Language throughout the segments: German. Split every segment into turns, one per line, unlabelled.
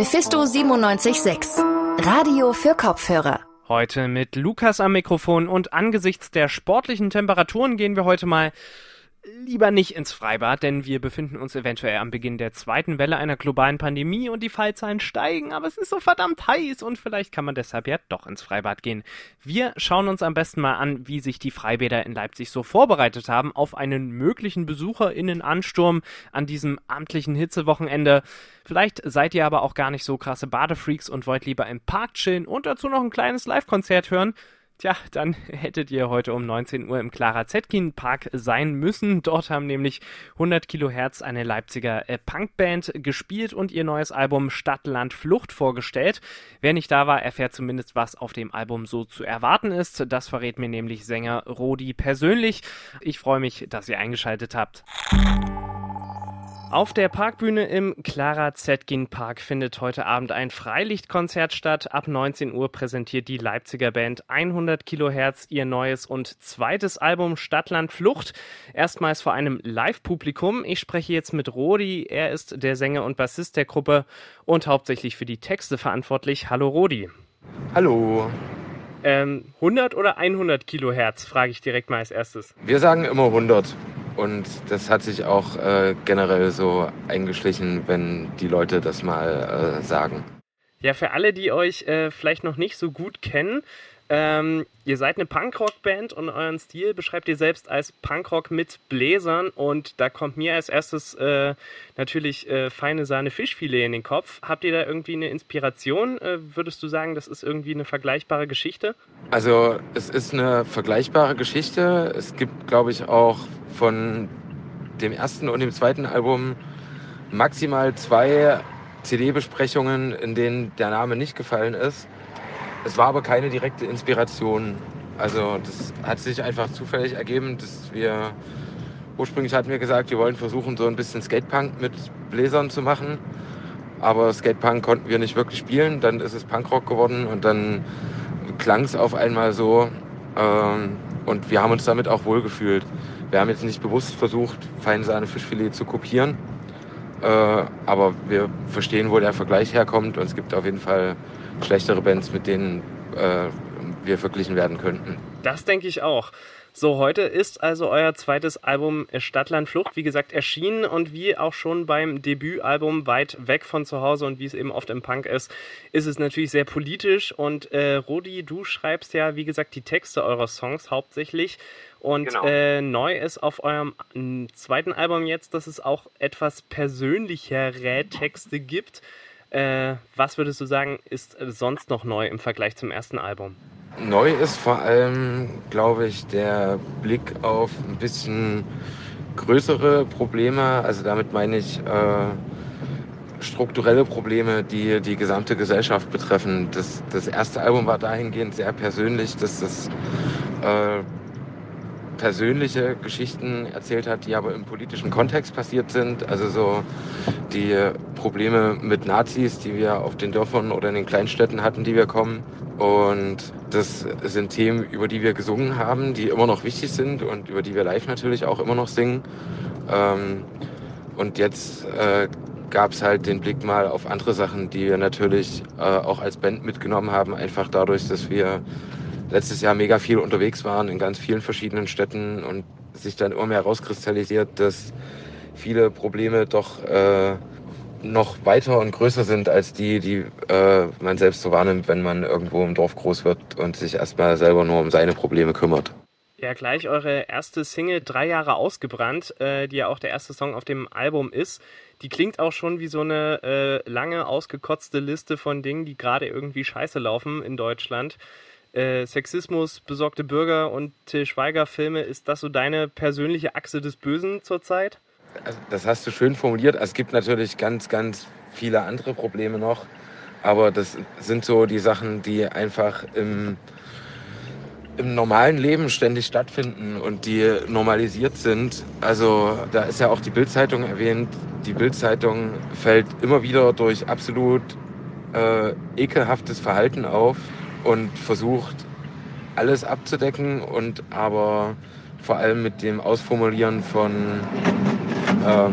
Mephisto 976, Radio für Kopfhörer.
Heute mit Lukas am Mikrofon und angesichts der sportlichen Temperaturen gehen wir heute mal lieber nicht ins Freibad, denn wir befinden uns eventuell am Beginn der zweiten Welle einer globalen Pandemie und die Fallzahlen steigen, aber es ist so verdammt heiß und vielleicht kann man deshalb ja doch ins Freibad gehen. Wir schauen uns am besten mal an, wie sich die Freibäder in Leipzig so vorbereitet haben auf einen möglichen Besucherinnenansturm an diesem amtlichen Hitzewochenende. Vielleicht seid ihr aber auch gar nicht so krasse Badefreaks und wollt lieber im Park chillen und dazu noch ein kleines Live-Konzert hören. Tja, dann hättet ihr heute um 19 Uhr im Clara Zetkin Park sein müssen. Dort haben nämlich 100 Kilohertz eine Leipziger äh, Punkband gespielt und ihr neues Album Stadt, Land, Flucht vorgestellt. Wer nicht da war, erfährt zumindest, was auf dem Album so zu erwarten ist. Das verrät mir nämlich Sänger Rodi persönlich. Ich freue mich, dass ihr eingeschaltet habt. Auf der Parkbühne im Clara Zetkin Park findet heute Abend ein Freilichtkonzert statt. Ab 19 Uhr präsentiert die Leipziger Band 100 Kilohertz ihr neues und zweites Album Stadtland Flucht. Erstmals vor einem Live-Publikum. Ich spreche jetzt mit Rodi. Er ist der Sänger und Bassist der Gruppe und hauptsächlich für die Texte verantwortlich. Hallo Rodi.
Hallo.
Ähm, 100 oder 100 Kilohertz, frage ich direkt mal als erstes.
Wir sagen immer 100. Und das hat sich auch äh, generell so eingeschlichen, wenn die Leute das mal äh, sagen.
Ja, für alle, die euch äh, vielleicht noch nicht so gut kennen, ähm, ihr seid eine Punkrock-Band und euren Stil beschreibt ihr selbst als Punkrock mit Bläsern und da kommt mir als erstes äh, natürlich äh, feine Sahne Fischfilet in den Kopf. Habt ihr da irgendwie eine Inspiration? Äh, würdest du sagen, das ist irgendwie eine vergleichbare Geschichte?
Also es ist eine vergleichbare Geschichte. Es gibt, glaube ich, auch von dem ersten und dem zweiten Album maximal zwei CD-Besprechungen, in denen der Name nicht gefallen ist. Es war aber keine direkte Inspiration. Also das hat sich einfach zufällig ergeben, dass wir ursprünglich hatten wir gesagt, wir wollen versuchen, so ein bisschen Skatepunk mit Bläsern zu machen. Aber Skatepunk konnten wir nicht wirklich spielen. Dann ist es Punkrock geworden und dann klang es auf einmal so. Ähm, und wir haben uns damit auch wohlgefühlt. Wir haben jetzt nicht bewusst versucht, Feinsahne Fischfilet zu kopieren. Äh, aber wir verstehen, wo der Vergleich herkommt. Und es gibt auf jeden Fall schlechtere Bands, mit denen äh, wir verglichen werden könnten.
Das denke ich auch. So, heute ist also euer zweites Album Stadtland Flucht, wie gesagt, erschienen und wie auch schon beim Debütalbum Weit weg von zu Hause und wie es eben oft im Punk ist, ist es natürlich sehr politisch und äh, Rudi, du schreibst ja, wie gesagt, die Texte eurer Songs hauptsächlich und genau. äh, neu ist auf eurem zweiten Album jetzt, dass es auch etwas persönlichere Texte gibt. Äh, was würdest du sagen, ist sonst noch neu im Vergleich zum ersten Album?
Neu ist vor allem, glaube ich, der Blick auf ein bisschen größere Probleme. Also damit meine ich äh, strukturelle Probleme, die die gesamte Gesellschaft betreffen. Das, das erste Album war dahingehend sehr persönlich, dass das äh, persönliche Geschichten erzählt hat, die aber im politischen Kontext passiert sind. Also so die Probleme mit Nazis, die wir auf den Dörfern oder in den Kleinstädten hatten, die wir kommen. Und das sind Themen, über die wir gesungen haben, die immer noch wichtig sind und über die wir live natürlich auch immer noch singen. Ähm, und jetzt äh, gab es halt den Blick mal auf andere Sachen, die wir natürlich äh, auch als Band mitgenommen haben, einfach dadurch, dass wir letztes Jahr mega viel unterwegs waren in ganz vielen verschiedenen Städten und sich dann immer mehr rauskristallisiert, dass viele Probleme doch äh, noch weiter und größer sind als die, die äh, man selbst so wahrnimmt, wenn man irgendwo im Dorf groß wird und sich erstmal selber nur um seine Probleme kümmert.
Ja, gleich eure erste Single Drei Jahre ausgebrannt, äh, die ja auch der erste Song auf dem Album ist. Die klingt auch schon wie so eine äh, lange ausgekotzte Liste von Dingen, die gerade irgendwie scheiße laufen in Deutschland äh, Sexismus, besorgte Bürger und Till Schweiger Filme, ist das so deine persönliche Achse des Bösen zurzeit?
Also, das hast du schön formuliert. Es gibt natürlich ganz, ganz viele andere Probleme noch, aber das sind so die Sachen, die einfach im, im normalen Leben ständig stattfinden und die normalisiert sind. Also da ist ja auch die Bildzeitung erwähnt. Die Bildzeitung fällt immer wieder durch absolut äh, ekelhaftes Verhalten auf und versucht alles abzudecken und aber vor allem mit dem Ausformulieren von, ähm,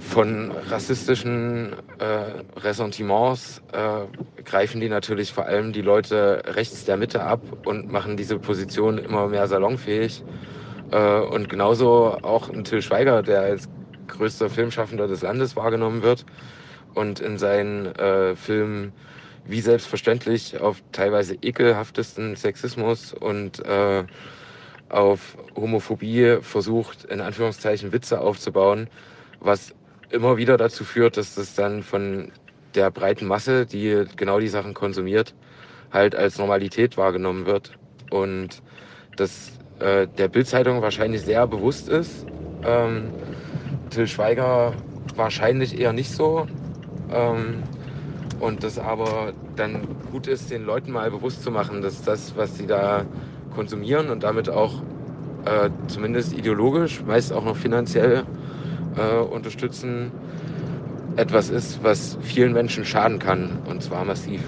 von rassistischen äh, Ressentiments äh, greifen die natürlich vor allem die Leute rechts der Mitte ab und machen diese Position immer mehr salonfähig. Äh, und genauso auch ein Till Schweiger, der als größter Filmschaffender des Landes wahrgenommen wird und in seinen äh, Filmen wie selbstverständlich auf teilweise ekelhaftesten Sexismus und äh, auf Homophobie versucht, in Anführungszeichen Witze aufzubauen, was immer wieder dazu führt, dass das dann von der breiten Masse, die genau die Sachen konsumiert, halt als Normalität wahrgenommen wird. Und dass äh, der Bildzeitung wahrscheinlich sehr bewusst ist. Ähm, Till Schweiger wahrscheinlich eher nicht so. Ähm, und das aber dann gut ist, den Leuten mal bewusst zu machen, dass das, was sie da konsumieren und damit auch äh, zumindest ideologisch, meist auch noch finanziell äh, unterstützen, etwas ist, was vielen Menschen schaden kann und zwar massiv.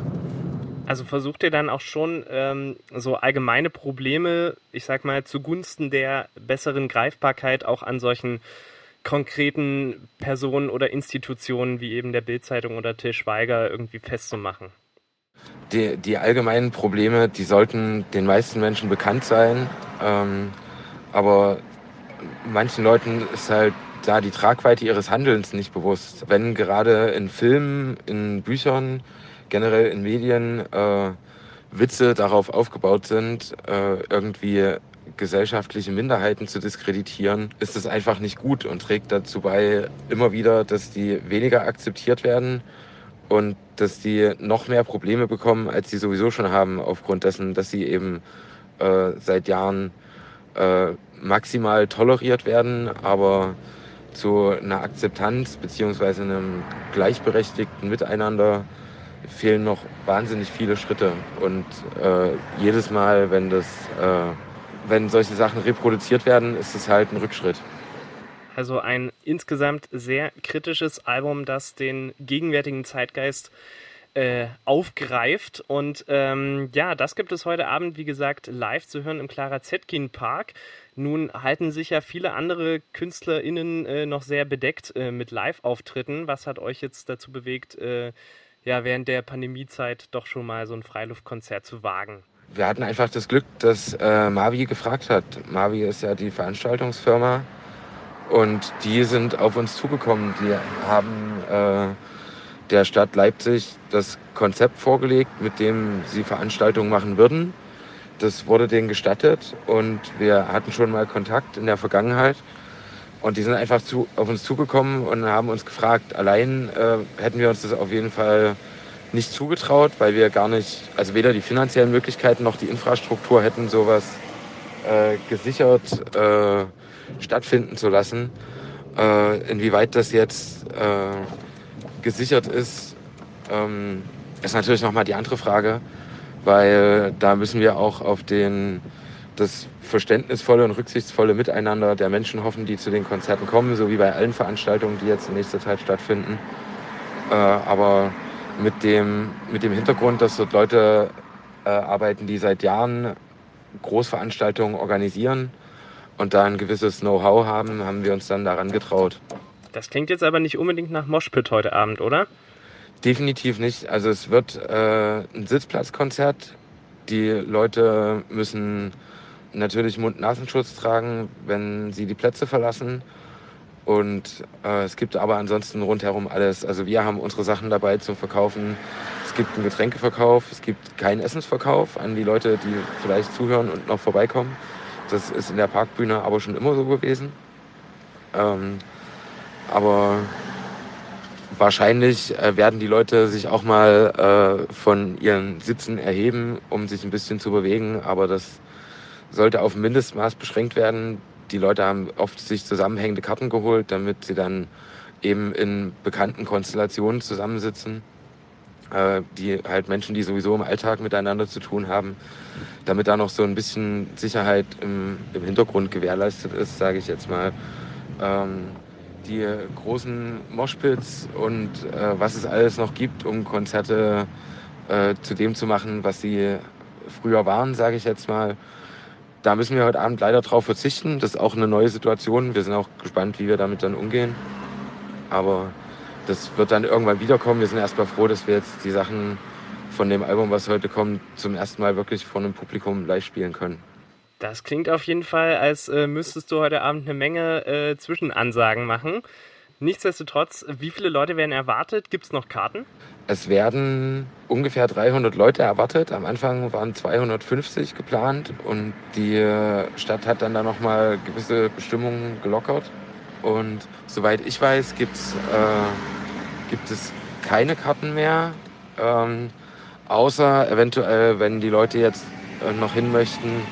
Also versucht ihr dann auch schon ähm, so allgemeine Probleme, ich sag mal, zugunsten der besseren Greifbarkeit auch an solchen konkreten Personen oder Institutionen wie eben der Bildzeitung oder Till Schweiger irgendwie festzumachen?
Die, die allgemeinen Probleme, die sollten den meisten Menschen bekannt sein, ähm, aber manchen Leuten ist halt da die Tragweite ihres Handelns nicht bewusst. Wenn gerade in Filmen, in Büchern, generell in Medien äh, Witze darauf aufgebaut sind, äh, irgendwie gesellschaftliche Minderheiten zu diskreditieren, ist es einfach nicht gut und trägt dazu bei, immer wieder, dass die weniger akzeptiert werden und dass die noch mehr Probleme bekommen, als sie sowieso schon haben, aufgrund dessen, dass sie eben äh, seit Jahren äh, maximal toleriert werden, aber zu einer Akzeptanz beziehungsweise einem gleichberechtigten Miteinander fehlen noch wahnsinnig viele Schritte. Und äh, jedes Mal, wenn das äh, wenn solche Sachen reproduziert werden, ist es halt ein Rückschritt.
Also ein insgesamt sehr kritisches Album, das den gegenwärtigen Zeitgeist äh, aufgreift. Und ähm, ja, das gibt es heute Abend, wie gesagt, live zu hören im Clara Zetkin Park. Nun halten sich ja viele andere KünstlerInnen äh, noch sehr bedeckt äh, mit Live-Auftritten. Was hat euch jetzt dazu bewegt, äh, ja, während der Pandemiezeit doch schon mal so ein Freiluftkonzert zu wagen?
Wir hatten einfach das Glück, dass äh, Mavi gefragt hat. Mavi ist ja die Veranstaltungsfirma und die sind auf uns zugekommen. Die haben äh, der Stadt Leipzig das Konzept vorgelegt, mit dem sie Veranstaltungen machen würden. Das wurde denen gestattet und wir hatten schon mal Kontakt in der Vergangenheit. Und die sind einfach zu, auf uns zugekommen und haben uns gefragt, allein äh, hätten wir uns das auf jeden Fall nicht zugetraut, weil wir gar nicht, also weder die finanziellen Möglichkeiten noch die Infrastruktur hätten, sowas äh, gesichert äh, stattfinden zu lassen. Äh, inwieweit das jetzt äh, gesichert ist, ähm, ist natürlich nochmal die andere Frage, weil da müssen wir auch auf den, das verständnisvolle und rücksichtsvolle Miteinander der Menschen hoffen, die zu den Konzerten kommen, so wie bei allen Veranstaltungen, die jetzt in nächster Zeit stattfinden. Äh, aber mit dem, mit dem Hintergrund, dass dort Leute äh, arbeiten, die seit Jahren Großveranstaltungen organisieren und da ein gewisses Know-how haben, haben wir uns dann daran getraut.
Das klingt jetzt aber nicht unbedingt nach Moshpit heute Abend, oder?
Definitiv nicht. Also es wird äh, ein Sitzplatzkonzert. Die Leute müssen natürlich Mund-Nasenschutz tragen, wenn sie die Plätze verlassen. Und äh, es gibt aber ansonsten rundherum alles. Also wir haben unsere Sachen dabei zum Verkaufen. Es gibt einen Getränkeverkauf, es gibt keinen Essensverkauf an die Leute, die vielleicht zuhören und noch vorbeikommen. Das ist in der Parkbühne aber schon immer so gewesen. Ähm, aber wahrscheinlich äh, werden die Leute sich auch mal äh, von ihren Sitzen erheben, um sich ein bisschen zu bewegen. Aber das sollte auf Mindestmaß beschränkt werden die Leute haben oft sich zusammenhängende Karten geholt, damit sie dann eben in bekannten Konstellationen zusammensitzen, äh, die halt Menschen, die sowieso im Alltag miteinander zu tun haben, damit da noch so ein bisschen Sicherheit im, im Hintergrund gewährleistet ist, sage ich jetzt mal. Ähm, die großen Moshpits und äh, was es alles noch gibt, um Konzerte äh, zu dem zu machen, was sie früher waren, sage ich jetzt mal. Da müssen wir heute Abend leider drauf verzichten. Das ist auch eine neue Situation. Wir sind auch gespannt, wie wir damit dann umgehen. aber das wird dann irgendwann wiederkommen. Wir sind erstmal froh, dass wir jetzt die Sachen von dem Album, was heute kommt, zum ersten Mal wirklich vor einem Publikum live spielen können.
Das klingt auf jeden Fall, als äh, müsstest du heute Abend eine Menge äh, Zwischenansagen machen. Nichtsdestotrotz, wie viele Leute werden erwartet? Gibt es noch Karten?
Es werden ungefähr 300 Leute erwartet. Am Anfang waren 250 geplant und die Stadt hat dann da nochmal gewisse Bestimmungen gelockert. Und soweit ich weiß, gibt's, äh, gibt es keine Karten mehr. Ähm, außer eventuell, wenn die Leute jetzt äh, noch hin möchten,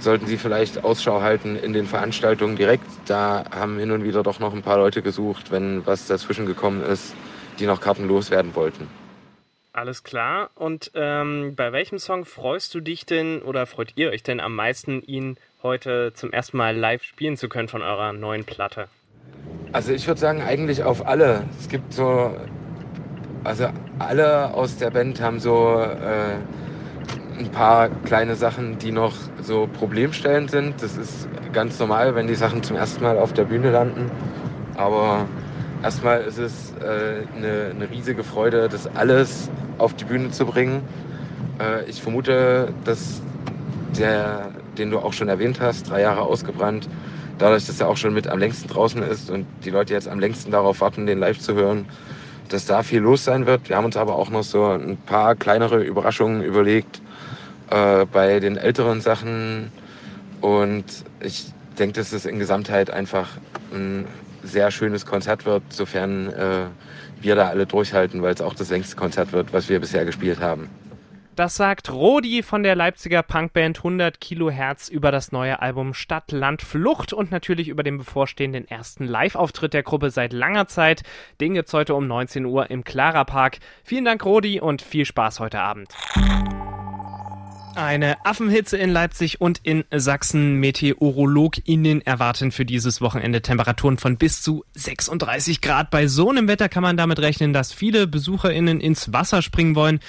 sollten sie vielleicht Ausschau halten in den Veranstaltungen direkt. Da haben hin und wieder doch noch ein paar Leute gesucht, wenn was dazwischen gekommen ist, die noch Karten loswerden wollten.
Alles klar. Und ähm, bei welchem Song freust du dich denn oder freut ihr euch denn am meisten, ihn heute zum ersten Mal live spielen zu können von eurer neuen Platte?
Also ich würde sagen, eigentlich auf alle. Es gibt so, also alle aus der Band haben so äh, ein paar kleine Sachen, die noch so problemstellend sind. Das ist ganz normal, wenn die Sachen zum ersten Mal auf der Bühne landen. Aber erstmal ist es äh, eine, eine riesige Freude, das alles auf die Bühne zu bringen. Äh, ich vermute, dass der, den du auch schon erwähnt hast, drei Jahre ausgebrannt, dadurch, dass er auch schon mit am längsten draußen ist und die Leute jetzt am längsten darauf warten, den live zu hören, dass da viel los sein wird. Wir haben uns aber auch noch so ein paar kleinere Überraschungen überlegt äh, bei den älteren Sachen. Und ich denke, dass es in Gesamtheit einfach ein sehr schönes Konzert wird, sofern äh, wir da alle durchhalten, weil es auch das längste Konzert wird, was wir bisher gespielt haben.
Das sagt Rodi von der Leipziger Punkband 100 Kilohertz über das neue Album Stadt, Land, Flucht und natürlich über den bevorstehenden ersten Live-Auftritt der Gruppe seit langer Zeit. Den gibt's heute um 19 Uhr im Clara Park. Vielen Dank, Rodi, und viel Spaß heute Abend. Eine Affenhitze in Leipzig und in Sachsen. MeteorologInnen erwarten für dieses Wochenende Temperaturen von bis zu 36 Grad. Bei so einem Wetter kann man damit rechnen, dass viele BesucherInnen ins Wasser springen wollen.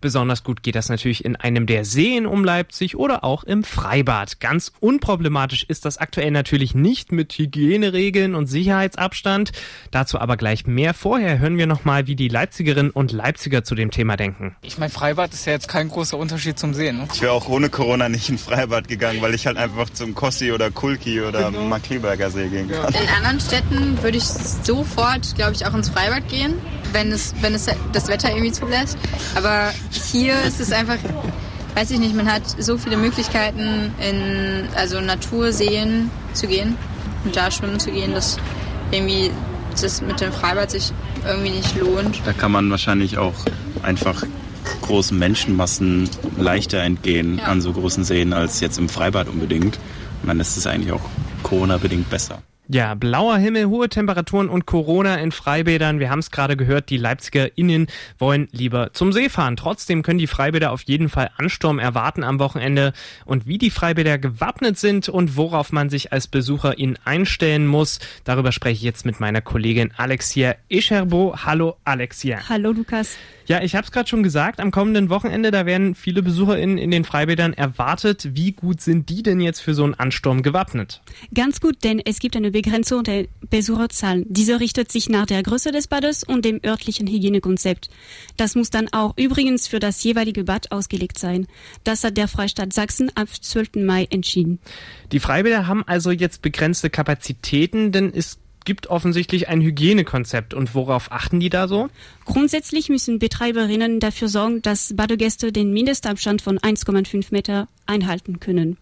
Besonders gut geht das natürlich in einem der Seen um Leipzig oder auch im Freibad. Ganz unproblematisch ist das aktuell natürlich nicht mit Hygieneregeln und Sicherheitsabstand. Dazu aber gleich mehr. Vorher hören wir nochmal, wie die Leipzigerinnen und Leipziger zu dem Thema denken.
Ich meine, Freibad ist ja jetzt kein großer Unterschied zum Sehen. Ne?
Ich wäre auch ohne Corona nicht in Freibad gegangen, weil ich halt einfach zum Kossi oder Kulki oder genau. Markleberger See gehen kann.
In anderen Städten würde ich sofort, glaube ich, auch ins Freibad gehen, wenn es, wenn es das Wetter irgendwie zulässt. Aber hier ist es einfach, weiß ich nicht, man hat so viele Möglichkeiten in also Naturseen zu gehen und da schwimmen zu gehen, dass irgendwie das mit dem Freibad sich irgendwie nicht lohnt.
Da kann man wahrscheinlich auch einfach großen Menschenmassen leichter entgehen ja. an so großen Seen als jetzt im Freibad unbedingt. Und dann ist es eigentlich auch Corona-bedingt besser.
Ja, blauer Himmel, hohe Temperaturen und Corona in Freibädern. Wir haben es gerade gehört, die Leipziger Innen wollen lieber zum See fahren. Trotzdem können die Freibäder auf jeden Fall Ansturm erwarten am Wochenende. Und wie die Freibäder gewappnet sind und worauf man sich als Besucher in einstellen muss, darüber spreche ich jetzt mit meiner Kollegin Alexia Escherbo. Hallo Alexia.
Hallo Lukas.
Ja, ich habe es gerade schon gesagt, am kommenden Wochenende, da werden viele BesucherInnen in den Freibädern erwartet. Wie gut sind die denn jetzt für so einen Ansturm gewappnet?
Ganz gut, denn es gibt eine Begrenzung der Besucherzahlen. Diese richtet sich nach der Größe des Bades und dem örtlichen Hygienekonzept. Das muss dann auch übrigens für das jeweilige Bad ausgelegt sein. Das hat der Freistaat Sachsen ab 12. Mai entschieden.
Die Freibäder haben also jetzt begrenzte Kapazitäten, denn es gibt offensichtlich ein Hygienekonzept. Und worauf achten die da so?
Grundsätzlich müssen Betreiberinnen dafür sorgen, dass Badegäste den Mindestabstand von 1,5 Meter einhalten können.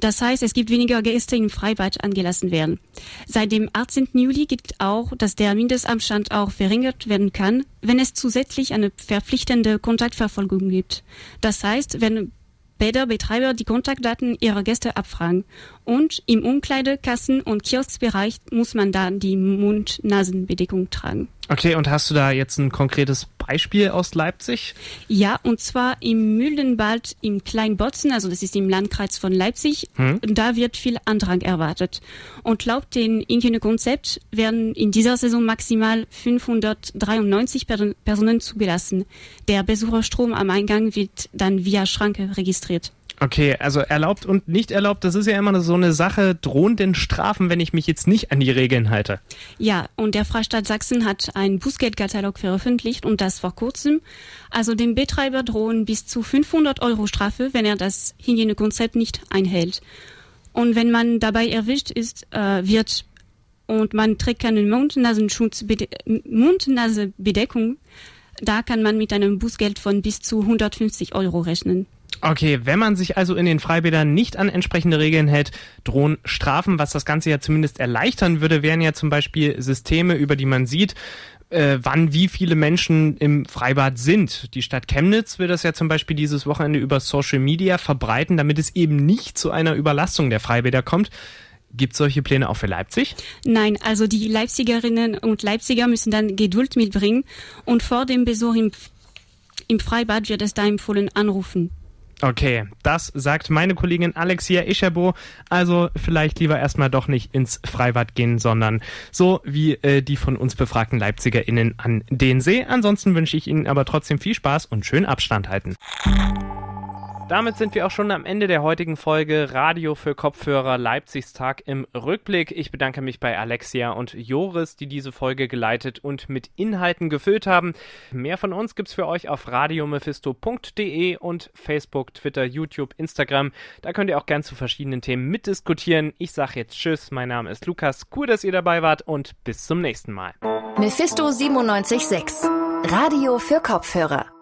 Das heißt, es gibt weniger Gäste im Freibad angelassen werden. Seit dem 18. Juli gilt auch, dass der Mindestabstand auch verringert werden kann, wenn es zusätzlich eine verpflichtende Kontaktverfolgung gibt. Das heißt, wenn Bäderbetreiber die Kontaktdaten ihrer Gäste abfragen. Und im Umkleide-, Kassen- und Kioskbereich muss man dann die Mund-Nasen-Bedeckung tragen.
Okay, und hast du da jetzt ein konkretes Beispiel aus Leipzig?
Ja, und zwar im Mühlenwald im Kleinbotzen, also das ist im Landkreis von Leipzig. Hm. Da wird viel Andrang erwartet. Und laut dem Ingenieurkonzept werden in dieser Saison maximal 593 Personen zugelassen. Der Besucherstrom am Eingang wird dann via Schranke registriert.
Okay, also erlaubt und nicht erlaubt, das ist ja immer so eine Sache, drohen denn Strafen, wenn ich mich jetzt nicht an die Regeln halte?
Ja, und der Freistaat Sachsen hat einen Bußgeldkatalog veröffentlicht und das vor kurzem. Also dem Betreiber drohen bis zu 500 Euro Strafe, wenn er das Hygienekonzept nicht einhält. Und wenn man dabei erwischt ist, äh, wird und man trägt keine Mund-Nasenschutz, Mund-Nase-Bedeckung, da kann man mit einem Bußgeld von bis zu 150 Euro rechnen.
Okay, wenn man sich also in den Freibädern nicht an entsprechende Regeln hält, drohen Strafen. Was das Ganze ja zumindest erleichtern würde, wären ja zum Beispiel Systeme, über die man sieht, äh, wann wie viele Menschen im Freibad sind. Die Stadt Chemnitz will das ja zum Beispiel dieses Wochenende über Social Media verbreiten, damit es eben nicht zu einer Überlastung der Freibäder kommt. Gibt es solche Pläne auch für Leipzig?
Nein, also die Leipzigerinnen und Leipziger müssen dann Geduld mitbringen und vor dem Besuch im, im Freibad wird es da empfohlen anrufen.
Okay, das sagt meine Kollegin Alexia Ischabo. Also vielleicht lieber erstmal doch nicht ins Freibad gehen, sondern so wie äh, die von uns befragten LeipzigerInnen an den See. Ansonsten wünsche ich Ihnen aber trotzdem viel Spaß und schön Abstand halten. Damit sind wir auch schon am Ende der heutigen Folge Radio für Kopfhörer Leipzigs Tag im Rückblick. Ich bedanke mich bei Alexia und Joris, die diese Folge geleitet und mit Inhalten gefüllt haben. Mehr von uns gibt's für euch auf radiomephisto.de und Facebook, Twitter, YouTube, Instagram. Da könnt ihr auch gern zu verschiedenen Themen mitdiskutieren. Ich sage jetzt Tschüss, mein Name ist Lukas. Cool, dass ihr dabei wart und bis zum nächsten Mal.
Mephisto 976 Radio für Kopfhörer